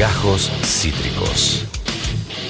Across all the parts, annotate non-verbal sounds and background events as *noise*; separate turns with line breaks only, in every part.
Gajos Cítricos.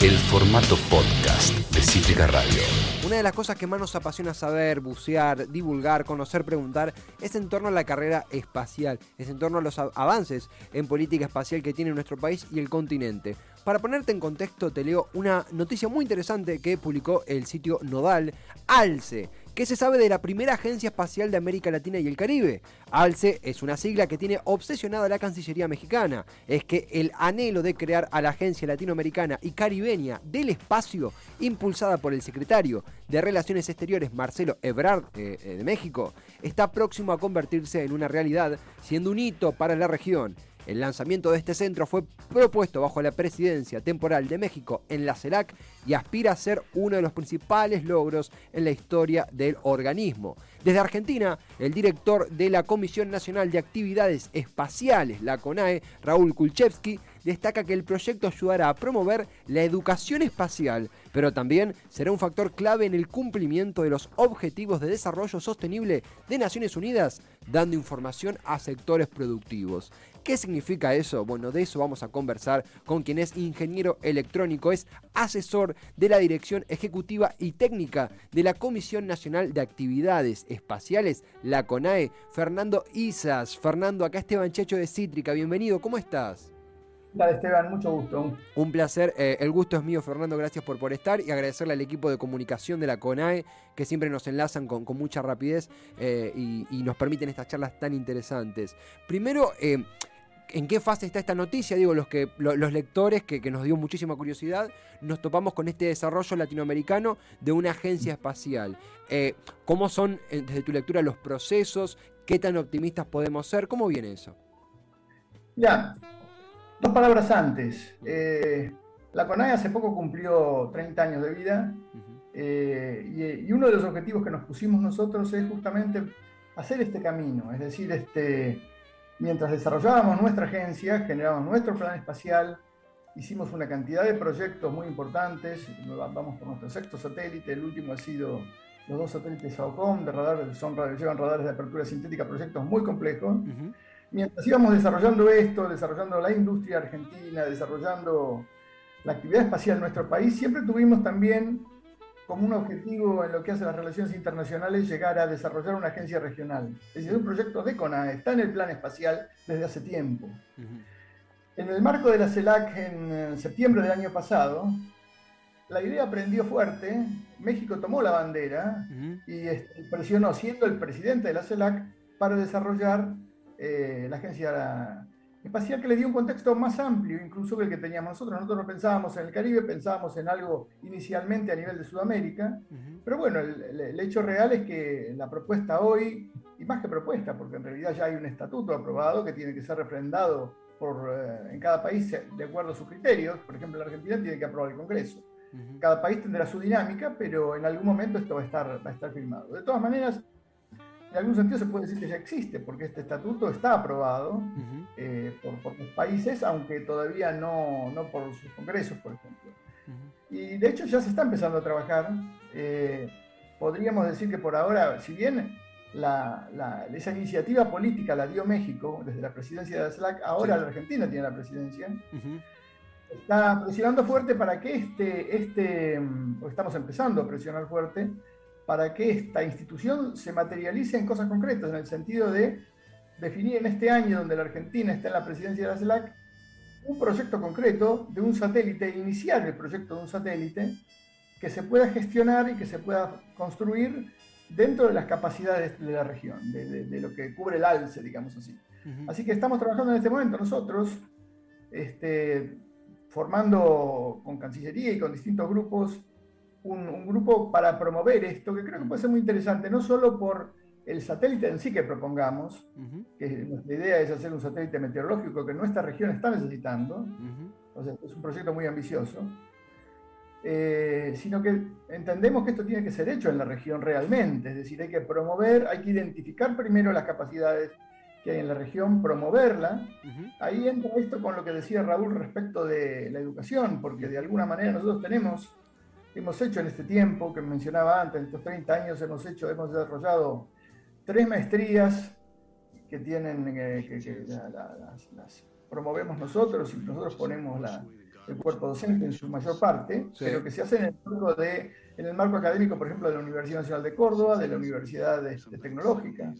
El formato podcast de Cítrica Radio.
Una de las cosas que más nos apasiona saber, bucear, divulgar, conocer, preguntar, es en torno a la carrera espacial, es en torno a los avances en política espacial que tiene nuestro país y el continente. Para ponerte en contexto, te leo una noticia muy interesante que publicó el sitio Nodal, ALCE, ¿Qué se sabe de la primera agencia espacial de América Latina y el Caribe? ALCE es una sigla que tiene obsesionada la Cancillería mexicana. Es que el anhelo de crear a la Agencia Latinoamericana y Caribeña del Espacio, impulsada por el secretario de Relaciones Exteriores Marcelo Ebrard eh, eh, de México, está próximo a convertirse en una realidad, siendo un hito para la región. El lanzamiento de este centro fue propuesto bajo la presidencia temporal de México en la CELAC y aspira a ser uno de los principales logros en la historia del organismo. Desde Argentina, el director de la Comisión Nacional de Actividades Espaciales, la CONAE, Raúl Kulchevsky, destaca que el proyecto ayudará a promover la educación espacial, pero también será un factor clave en el cumplimiento de los Objetivos de Desarrollo Sostenible de Naciones Unidas, dando información a sectores productivos. ¿Qué significa eso? Bueno, de eso vamos a conversar con quien es ingeniero electrónico, es asesor de la Dirección Ejecutiva y Técnica de la Comisión Nacional de Actividades Espaciales, la CONAE, Fernando Isas. Fernando, acá Esteban Checho de Cítrica, bienvenido, ¿cómo estás?
Hola Esteban, mucho gusto.
Un placer, eh, el gusto es mío Fernando, gracias por, por estar y agradecerle al equipo de comunicación de la CONAE que siempre nos enlazan con, mucha rapidez eh, y, nos permiten estas charlas tan interesantes. Primero, eh, ¿en qué fase está esta noticia? Digo, los, que, los lectores, que, nos dio muchísima curiosidad, nos topamos con este desarrollo latinoamericano de una agencia espacial. ¿Cómo son, desde tu lectura, los procesos? ¿Qué tan optimistas podemos ser? ¿Cómo viene eso?
Ya, Dos palabras antes. Eh, la CONAE hace poco cumplió 30 años de vida eh, y, uno de los objetivos que nos pusimos nosotros es justamente hacer este camino, es decir, este, mientras desarrollábamos nuestra agencia, generábamos nuestro plan espacial, hicimos una cantidad de proyectos muy importantes, vamos por nuestro sexto satélite, el último ha sido los dos satélites SAOCOM, de radar, son, llevan radares de apertura sintética, proyectos muy complejos. Mientras íbamos desarrollando esto, desarrollando la industria argentina, desarrollando la actividad espacial en nuestro país, siempre tuvimos también como un objetivo en lo que hace las relaciones internacionales llegar a desarrollar una agencia regional. Es decir, un proyecto de CONA está en el plan espacial desde hace tiempo. En el marco de la CELAC en septiembre del año pasado, la idea prendió fuerte, México tomó la bandera y este, presionó, siendo el presidente de la CELAC, para desarrollar eh, la agencia espacial que le dio un contexto más amplio incluso que el que teníamos nosotros. Nosotros no pensábamos en el Caribe, pensábamos en algo inicialmente a nivel de Sudamérica, pero bueno, el, hecho real es que la propuesta hoy, y más que propuesta, porque en realidad ya hay un estatuto aprobado que tiene que ser refrendado por, eh, en cada país de acuerdo a sus criterios, por ejemplo, la Argentina tiene que aprobar el Congreso. Cada país tendrá su dinámica, pero en algún momento esto va a estar, va a estar firmado. De todas maneras, en algún sentido se puede decir que ya existe, porque este estatuto está aprobado eh, por, los países, aunque todavía no, no, por sus congresos, por ejemplo. Y de hecho ya se está empezando a trabajar. Eh, podríamos decir que por ahora, si bien la, esa iniciativa política la dio México desde la presidencia de la SLAC, ahora la Argentina tiene la presidencia. Está presionando fuerte para que este, este, o estamos empezando a presionar fuerte, para que esta institución se materialice en cosas concretas, en el sentido de definir en este año, donde la Argentina está en la presidencia de la CELAC, un proyecto concreto de un satélite, iniciar el proyecto de un satélite que se pueda gestionar y que se pueda construir dentro de las capacidades de la región, de, lo que cubre el ALCE, digamos así. Así que estamos trabajando en este momento nosotros, este, formando con Cancillería y con distintos grupos un, grupo para promover esto, que creo que puede ser muy interesante, no solo por el satélite en sí que propongamos, que nuestra idea es hacer un satélite meteorológico que nuestra región está necesitando, o sea, es un proyecto muy ambicioso, eh, sino que entendemos que esto tiene que ser hecho en la región realmente, es decir, hay que promover, hay que identificar primero las capacidades que hay en la región, promoverla. Ahí entra esto con lo que decía Raúl respecto de la educación, porque de alguna manera nosotros tenemos hemos hecho en este tiempo que mencionaba antes, en estos 30 años hemos hecho, hemos desarrollado tres maestrías que tienen eh, las, promovemos nosotros y nosotros ponemos el cuerpo docente en su mayor parte, pero que se hace en el, marco de, en el marco académico, por ejemplo, de la Universidad Nacional de Córdoba, de la Universidad de, Tecnológica,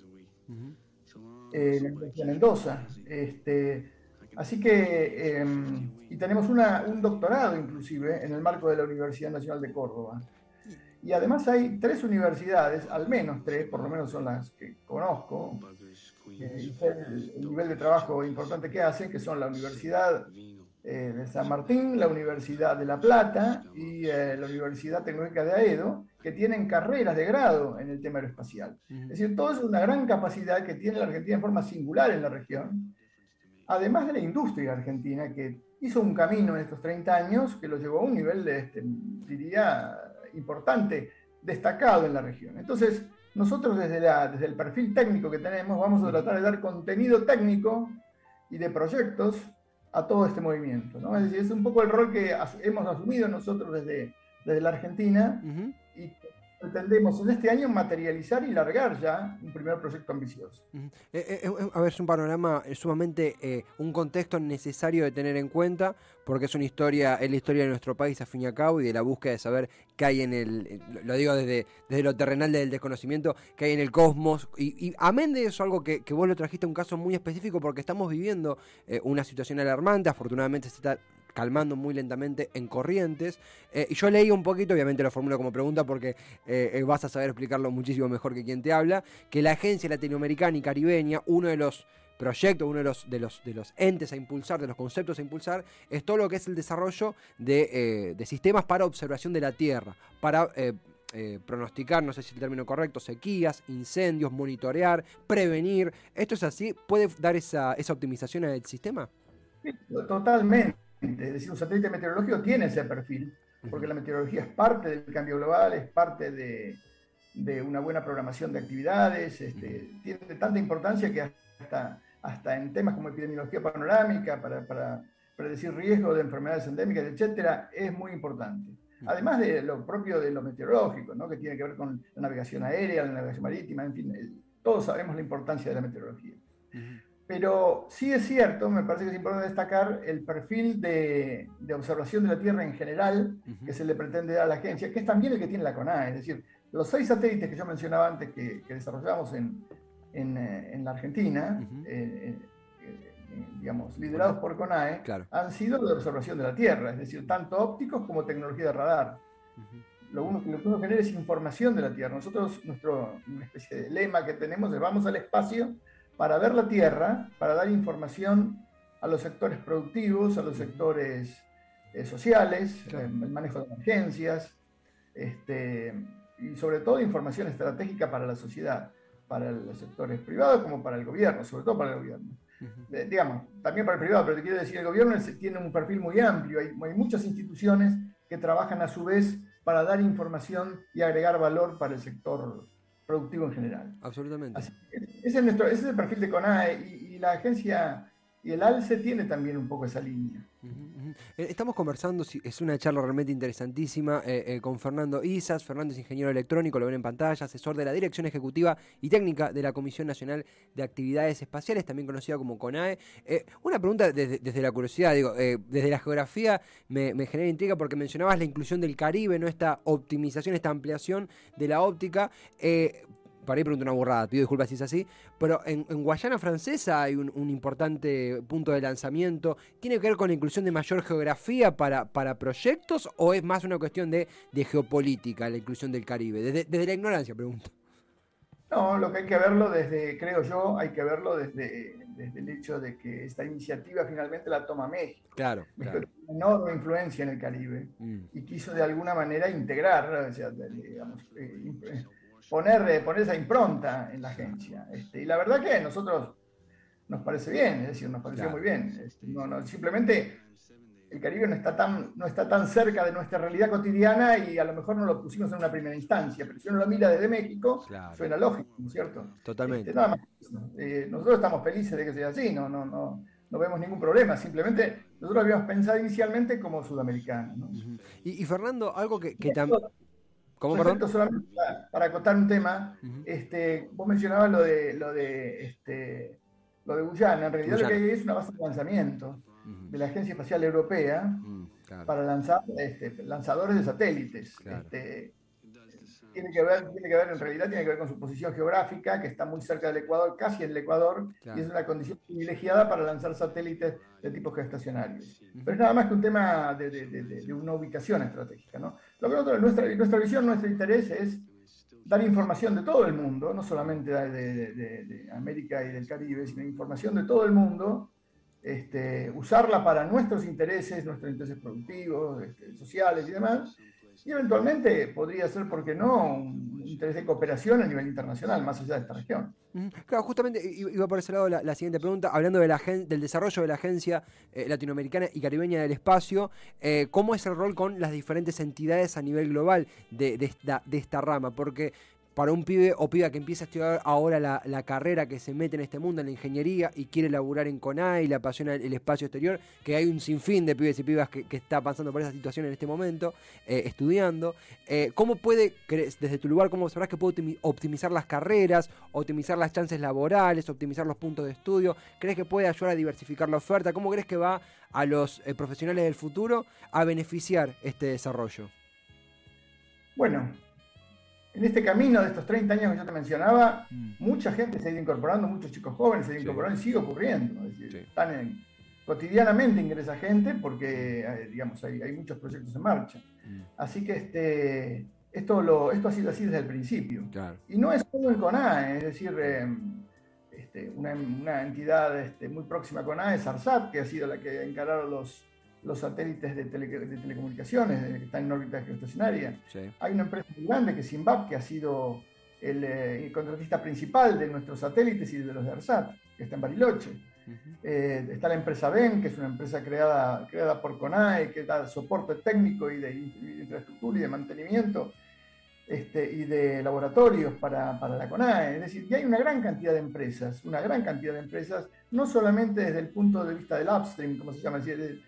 eh, la Universidad de Mendoza. Este, así que, em, y tenemos un doctorado inclusive en el marco de la Universidad Nacional de Córdoba. Y además hay tres universidades, al menos tres, por lo menos son las que conozco, eh, el, nivel de trabajo importante que hacen, que son la Universidad eh, de San Martín, la Universidad de La Plata y eh, la Universidad Tecnológica de Aedo, que tienen carreras de grado en el tema aeroespacial. Es decir, todo es una gran capacidad que tiene la Argentina en forma singular en la región, además de la industria argentina, que hizo un camino en estos 30 años que lo llevó a un nivel, de, este, diría, importante, destacado en la región. Entonces, nosotros desde, la, desde el perfil técnico que tenemos vamos a tratar de dar contenido técnico y de proyectos a todo este movimiento. ¿no? Es decir, es un poco el rol que hemos asumido nosotros desde, desde la Argentina y pretendemos en este año materializar y largar ya un primer proyecto ambicioso.
Eh, eh, eh, a ver, es un panorama sumamente, un contexto necesario de tener en cuenta, porque es una historia, es la historia de nuestro país a fin y a cabo y de la búsqueda de saber qué hay en el, lo digo desde, desde lo terrenal del desconocimiento, qué hay en el cosmos. Y, amén de eso, algo que, que, vos lo trajiste un caso muy específico, porque estamos viviendo una situación alarmante, afortunadamente se está calmando muy lentamente en Corrientes. Eh, y yo leí un poquito, obviamente lo formulo como pregunta porque eh, eh, vas a saber explicarlo muchísimo mejor que quien te habla, que la Agencia Latinoamericana y Caribeña, uno de los proyectos, uno de los, de los, de los entes a impulsar, de los conceptos a impulsar, es todo lo que es el desarrollo de, sistemas para observación de la Tierra, para pronosticar, no sé si el término correcto, sequías, incendios, monitorear, prevenir. ¿Esto es así? ¿Puede dar esa, esa optimización al sistema?
totalmente. Es decir, un satélite meteorológico tiene ese perfil, porque la meteorología es parte del cambio global, es parte de, una buena programación de actividades, este, tiene tanta importancia que hasta, hasta en temas como epidemiología panorámica, para, para predecir riesgo de enfermedades endémicas, etcétera, es muy importante. Además de lo propio de lo meteorológico, ¿no? que tiene que ver con la navegación aérea, la navegación marítima, en fin, todos sabemos la importancia de la meteorología. Pero sí es cierto, me parece que es importante destacar el perfil de, observación de la Tierra en general que se le pretende dar a la agencia, que es también el que tiene la CONAE. Es decir, los seis satélites que yo mencionaba antes que, desarrollamos en, en, la Argentina, eh, eh, digamos, liderados por CONAE, han sido de observación de la Tierra, es decir, tanto ópticos como tecnología de radar. Lo, uno, que uno genera es información de la Tierra. Nosotros, nuestro, una especie de lema que tenemos es vamos al espacio para ver la Tierra, para dar información a los sectores productivos, a los sectores eh, sociales, eh, el manejo de emergencias, este, y sobre todo información estratégica para la sociedad, para los sectores privados como para el gobierno, sobre todo para el gobierno. Eh, digamos, también para el privado, pero te quiero decir, el gobierno tiene un perfil muy amplio, hay, hay muchas instituciones que trabajan a su vez para dar información y agregar valor para el sector productivo en general.
Absolutamente.
Ese, es nuestro, ese es el perfil de CONAE y, la agencia y el ALCE tiene también un poco esa línea.
Eh, estamos conversando, es una charla realmente interesantísima eh, eh, con Fernando Isas. Fernando es ingeniero electrónico, lo ven en pantalla, asesor de la Dirección Ejecutiva y Técnica de la Comisión Nacional de Actividades Espaciales, también conocida como CONAE. una pregunta desde, la curiosidad, digo, desde la geografía me, me, genera intriga porque mencionabas la inclusión del Caribe, ¿no? esta optimización, esta ampliación de la óptica para ahí pregunto una burrada, pido disculpas si es así, pero en, Guayana Francesa hay un, importante punto de lanzamiento. ¿Tiene que ver con la inclusión de mayor geografía para, para proyectos o es más una cuestión de, geopolítica la inclusión del Caribe? Desde, la ignorancia, pregunto.
No, lo que hay que verlo desde, creo yo, hay que verlo desde, desde el hecho de que esta iniciativa finalmente la toma México.
Claro.
México tiene una enorme influencia en el Caribe mm. y quiso de alguna manera integrar, o sea, digamos, eh, poner, eh, poner esa impronta en la agencia. Este, y la verdad que a nosotros nos parece bien, es decir, nos pareció muy bien. Este, no, simplemente el Caribe no está, tan, no está tan cerca de nuestra realidad cotidiana y a lo mejor no lo pusimos en una primera instancia, pero si uno lo mira desde México, suena lógico, ¿no es cierto?
Totalmente.
Este, eh, nosotros estamos felices de que sea así, no, no, no, no vemos ningún problema, simplemente nosotros habíamos pensado inicialmente como sudamericanos.
y, Fernando, algo que, que también...
¿Cómo, perdón? Solamente para, acotar un tema, este, vos mencionabas lo de, lo de este, lo de Guyana, en realidad lo que hay es una base de lanzamiento de la Agencia Espacial Europea mm, para lanzar este, lanzadores de satélites. Este, tiene que, ver, tiene que ver, en realidad tiene que ver con su posición geográfica, que está muy cerca del Ecuador, casi en el Ecuador, y es una condición privilegiada para lanzar satélites de tipo geoestacionarios. Pero es nada más que un tema de, de, una ubicación estratégica. ¿no? Lo que nosotros, nuestra, nuestra visión, nuestro interés es dar información de todo el mundo, no solamente de, América y del Caribe, sino información de todo el mundo, este, usarla para nuestros intereses, nuestros intereses productivos, este, sociales y demás, y eventualmente podría ser, ¿por qué no?, un interés de cooperación a nivel internacional, más allá de esta región.
Claro, justamente iba por ese lado la, siguiente pregunta, hablando de la, del desarrollo de la Agencia eh, Latinoamericana y Caribeña del Espacio, eh, ¿cómo es el rol con las diferentes entidades a nivel global de, esta, de esta rama? Porque para un pibe o piba que empieza a estudiar ahora la, carrera que se mete en este mundo, en la ingeniería, y quiere laburar en CONAI, le apasiona el, espacio exterior, que hay un sinfín de pibes y pibas que, está pasando por esa situación en este momento, eh, estudiando. Eh, ¿Cómo puede, desde tu lugar, cómo sabrás que puede optimizar las carreras, optimizar las chances laborales, optimizar los puntos de estudio? ¿Crees que puede ayudar a diversificar la oferta? ¿Cómo crees que va a los eh, profesionales del futuro a beneficiar este desarrollo?
Bueno, en este camino de estos 30 años que yo te mencionaba, mm. mucha gente se ha ido incorporando, muchos chicos jóvenes se han ido incorporando y sigue ocurriendo. están cotidianamente ingresa gente porque, eh, digamos, hay, muchos proyectos en marcha. Mm. Así que este, esto, lo, esto ha sido así desde el principio. Y no es solo el CONAE, es decir, em, este, una, entidad este, muy próxima a CONAE es ARSAT, que ha sido la que encararon los los satélites de, telecomunicaciones que están en órbita geoestacionaria. Hay una empresa muy grande que es Simbab, que ha sido eh, el, contratista principal de nuestros satélites y de los de ARSAT, que está en Bariloche. Eh, está la empresa BEN, que es una empresa creada, creada por CONAE, que da soporte técnico y de, infraestructura y de mantenimiento este, y de laboratorios para, para, la CONAE. Es decir, que hay una gran cantidad de empresas, una gran cantidad de empresas, no solamente desde el punto de vista del upstream, como se llama, es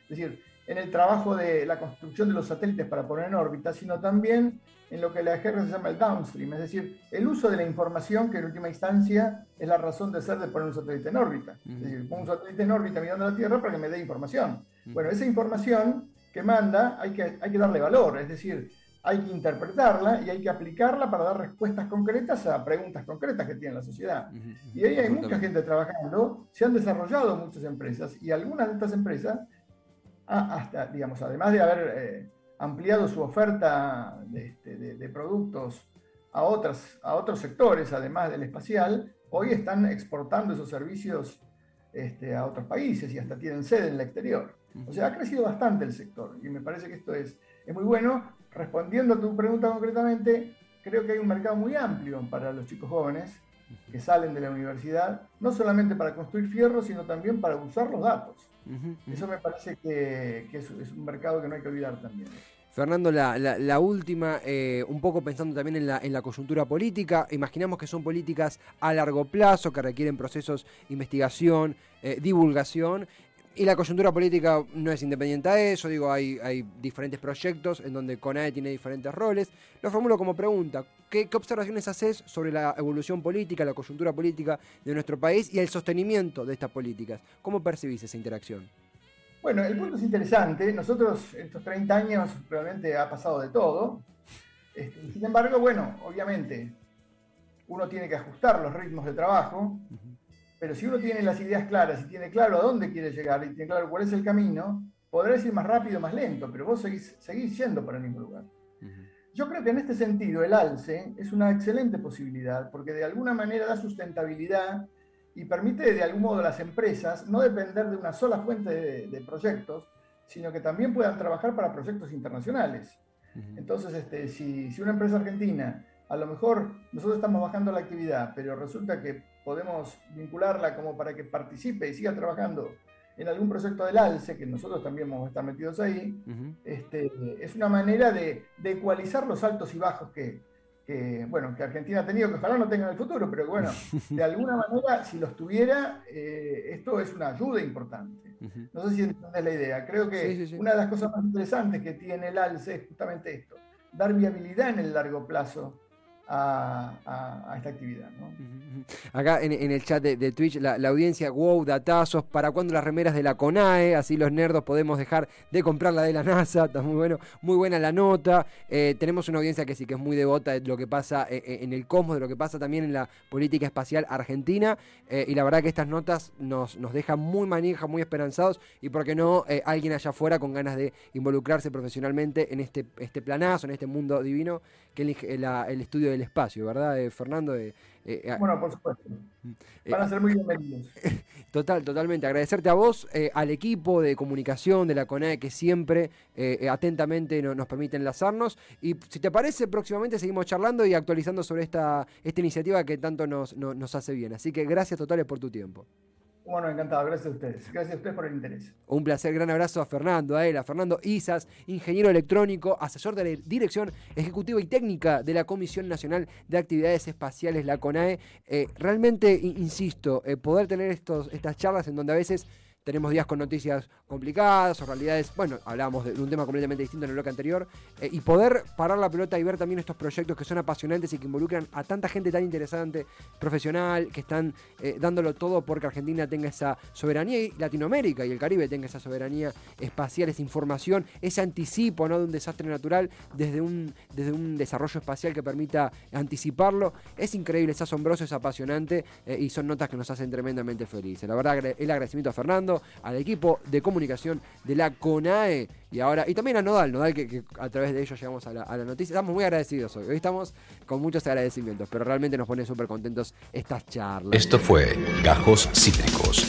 decir, en el trabajo de la construcción de los satélites para poner en órbita, sino también en lo que la jerga se llama el downstream, es decir, el uso de la información que en última instancia es la razón de ser de poner un satélite en órbita. Es decir, pongo un satélite en órbita mirando a la Tierra para que me dé información. Bueno, esa información que manda hay que, hay que darle valor, es decir, hay que interpretarla y hay que aplicarla para dar respuestas concretas a preguntas concretas que tiene la sociedad. Y ahí hay mucha gente trabajando, se han desarrollado muchas empresas y algunas de estas empresas, hasta, digamos, además de haber eh, ampliado su oferta este, de, productos a, otras, a otros sectores, además del espacial, hoy están exportando esos servicios este, a otros países y hasta tienen sede en el exterior. O sea, ha crecido bastante el sector y me parece que esto es, es muy bueno respondiendo a tu pregunta concretamente, creo que hay un mercado muy amplio para los chicos jóvenes que salen de la universidad, no solamente para construir fierro, sino también para usar los datos. Eso me parece que, es, un mercado que no hay que olvidar también.
Fernando, la, última, eh, un poco pensando también en la, en la coyuntura política, imaginamos que son políticas a largo plazo, que requieren procesos, investigación, eh, divulgación, y la coyuntura política no es independiente a eso, digo, hay, hay diferentes proyectos en donde CONAE tiene diferentes roles. Lo formulo como pregunta, ¿qué, observaciones haces sobre la evolución política, la coyuntura política de nuestro país y el sostenimiento de estas políticas? ¿Cómo percibís esa interacción?
Bueno, el punto es interesante. Nosotros, estos 30 años, realmente ha pasado de todo. Este, sin embargo, bueno, obviamente, uno tiene que ajustar los ritmos de trabajo. Pero si uno tiene las ideas claras y tiene claro a dónde quiere llegar y tiene claro cuál es el camino, podrás ir más rápido, más lento, pero vos seguís, seguís yendo para el mismo lugar. Yo creo que en este sentido el ALCE es una excelente posibilidad porque de alguna manera da sustentabilidad y permite de algún modo a las empresas no depender de una sola fuente de, proyectos, sino que también puedan trabajar para proyectos internacionales. Entonces, este, si, si, una empresa argentina, a lo mejor nosotros estamos bajando la actividad, pero resulta que podemos vincularla como para que participe y siga trabajando en algún proyecto del ALCE, que nosotros también vamos a estar metidos ahí, este, es una manera de, ecualizar los altos y bajos que, bueno, que Argentina ha tenido, que ojalá no tenga en el futuro, pero bueno, *laughs* de alguna manera, si los tuviera, eh, esto es una ayuda importante. No sé si entiendes la idea. Creo que una de las cosas más interesantes que tiene el ALCE es justamente esto, dar viabilidad en el largo plazo a, esta actividad.
Acá en, el chat de, Twitch, la, audiencia, wow, datazos, ¿para cuándo las remeras de la CONAE? Así los nerdos podemos dejar de comprar la de la NASA, está muy bueno, muy buena la nota. Eh, tenemos una audiencia que sí que es muy devota de lo que pasa eh, eh, en el cosmos, de lo que pasa también en la política espacial argentina. y la verdad que estas notas nos, nos dejan muy manija, muy esperanzados y por qué no alguien allá afuera con ganas de involucrarse profesionalmente en este, este planazo, en este mundo divino que es el estudio del espacio, ¿verdad, eh, Fernando?
Eh, eh, bueno, por supuesto. Van a ser muy bienvenidos. *laughs*
Total, totalmente. Agradecerte a vos, al equipo de comunicación de la CONAE que siempre atentamente nos permite enlazarnos. Y si te parece, próximamente seguimos charlando y actualizando sobre esta, esta iniciativa que tanto nos, nos hace bien. Así que gracias totales por tu tiempo.
Bueno, encantado, gracias a ustedes. Gracias a ustedes por el interés.
Un placer, gran abrazo a Fernando, a él, a Fernando Isas, ingeniero electrónico, asesor de la Dirección Ejecutiva y Técnica de la Comisión Nacional de Actividades Espaciales, la CONAE. Eh, realmente, insisto, eh, poder tener estos, estas charlas en donde a veces tenemos días con noticias complicadas o realidades, bueno, hablábamos de, un tema completamente distinto en el bloque anterior, eh, y poder parar la pelota y ver también estos proyectos que son apasionantes y que involucran a tanta gente tan interesante, profesional, que están eh, dándolo todo porque Argentina tenga esa soberanía y Latinoamérica y el Caribe tenga esa soberanía espacial, esa información, ese anticipo ¿no? de un desastre natural desde un, desde un desarrollo espacial que permita anticiparlo. Es increíble, es asombroso, es apasionante eh, y son notas que nos hacen tremendamente felices. La verdad, el agradecimiento a Fernando al equipo de comunicación de la CONAE y ahora, y también a Nodal, Nodal que, a través de ellos llegamos a la, noticia. Estamos muy agradecidos hoy. Hoy estamos con muchos agradecimientos, pero realmente nos pone súper contentos estas charlas.
Esto fue Gajos Cítricos.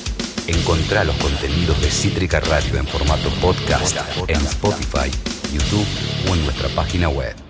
Encontrá los contenidos de Cítrica Radio en formato podcast en Spotify, YouTube o en nuestra página web.